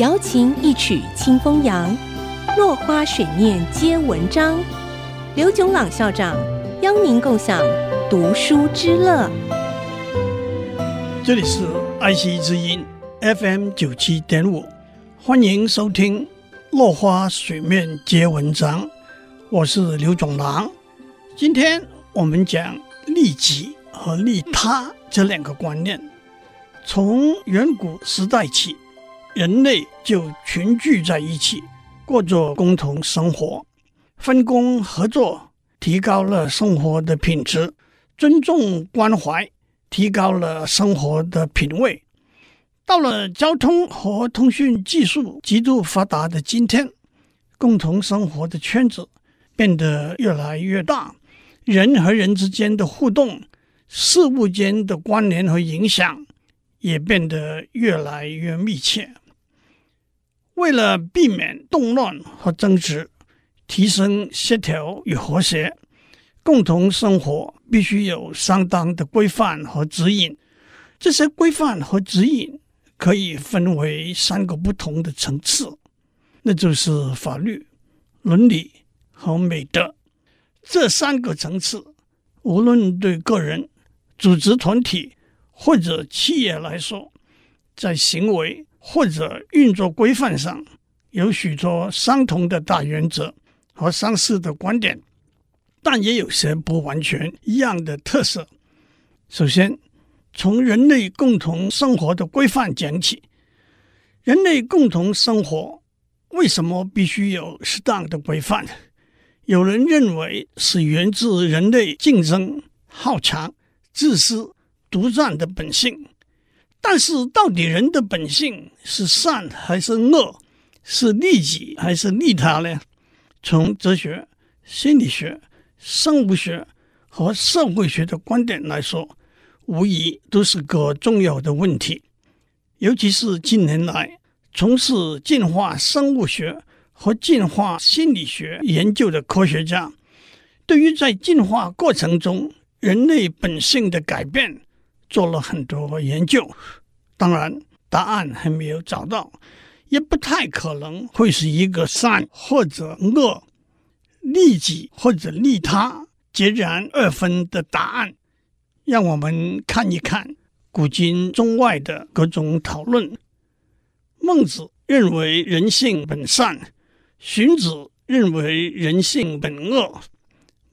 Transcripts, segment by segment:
瑶琴一曲清风扬，落花水面皆文章。刘炯朗校长邀您共享读书之乐。这里是爱惜之音 FM 九七点五，欢迎收听《落花水面皆文章》，我是刘炯朗。今天我们讲利己和利他这两个观念。从远古时代起，人类就群聚在一起，过着共同生活。分工合作，提高了生活的品质；尊重关怀，提高了生活的品味。到了交通和通讯技术极度发达的今天，共同生活的圈子变得越来越大，人和人之间的互动、事物间的关联和影响也变得越来越密切。为了避免动乱和争执，提升协调与和谐，共同生活必须有相当的规范和指引。这些规范和指引可以分为三个不同的层次，那就是法律、伦理和美德。这三个层次，无论对个人、组织团体或者企业来说，在行为或者运作规范上，有许多相同的大原则。和相似的观点，但也有些不完全一样的特色。首先，从人类共同生活的规范讲起。人类共同生活为什么必须有适当的规范？有人认为是源自人类竞争、好强、自私、独占的本性。但是，到底人的本性是善还是恶？是利己还是利他呢？从哲学、心理学、生物学和社会学的观点来说，无疑都是个重要的问题。尤其是近年来从事进化生物学和进化心理学研究的科学家，对于在进化过程中人类本性的改变做了很多研究。当然，答案还没有找到。也不太可能会是一个善或者恶、利己或者利他截然二分的答案。让我们看一看古今中外的各种讨论。孟子认为人性本善，荀子认为人性本恶。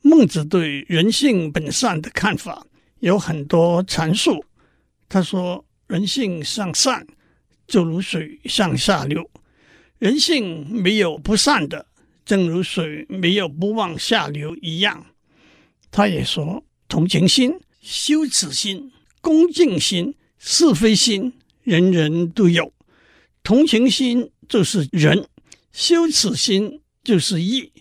孟子对人性本善的看法有很多阐述。他说：“人性向善。”就如水向下流，人性没有不善的，正如水没有不往下流一样。他也说，同情心、羞耻心、恭敬心、是非心，人人都有。同情心就是仁，羞耻心就是义，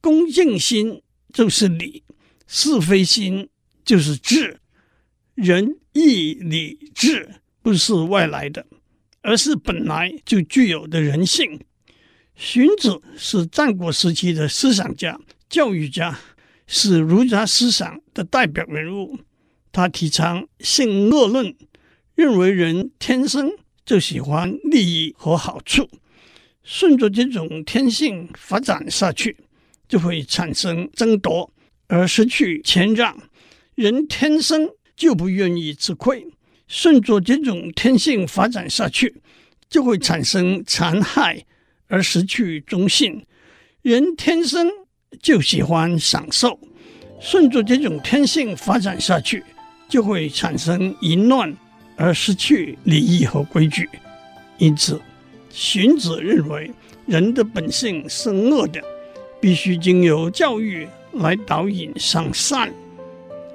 恭敬心就是礼，是非心就是智。仁、义、礼、智不是外来的。而是本来就具有的人性。荀子是战国时期的思想家、教育家，是儒家思想的代表人物。他提倡性恶论，认为人天生就喜欢利益和好处，顺着这种天性发展下去，就会产生争夺而失去谦让。人天生就不愿意吃亏。顺着这种天性发展下去，就会产生残害而失去忠信。人天生就喜欢享受，顺着这种天性发展下去，就会产生淫乱而失去礼仪和规矩。因此，荀子认为人的本性是恶的，必须经由教育来导引向善。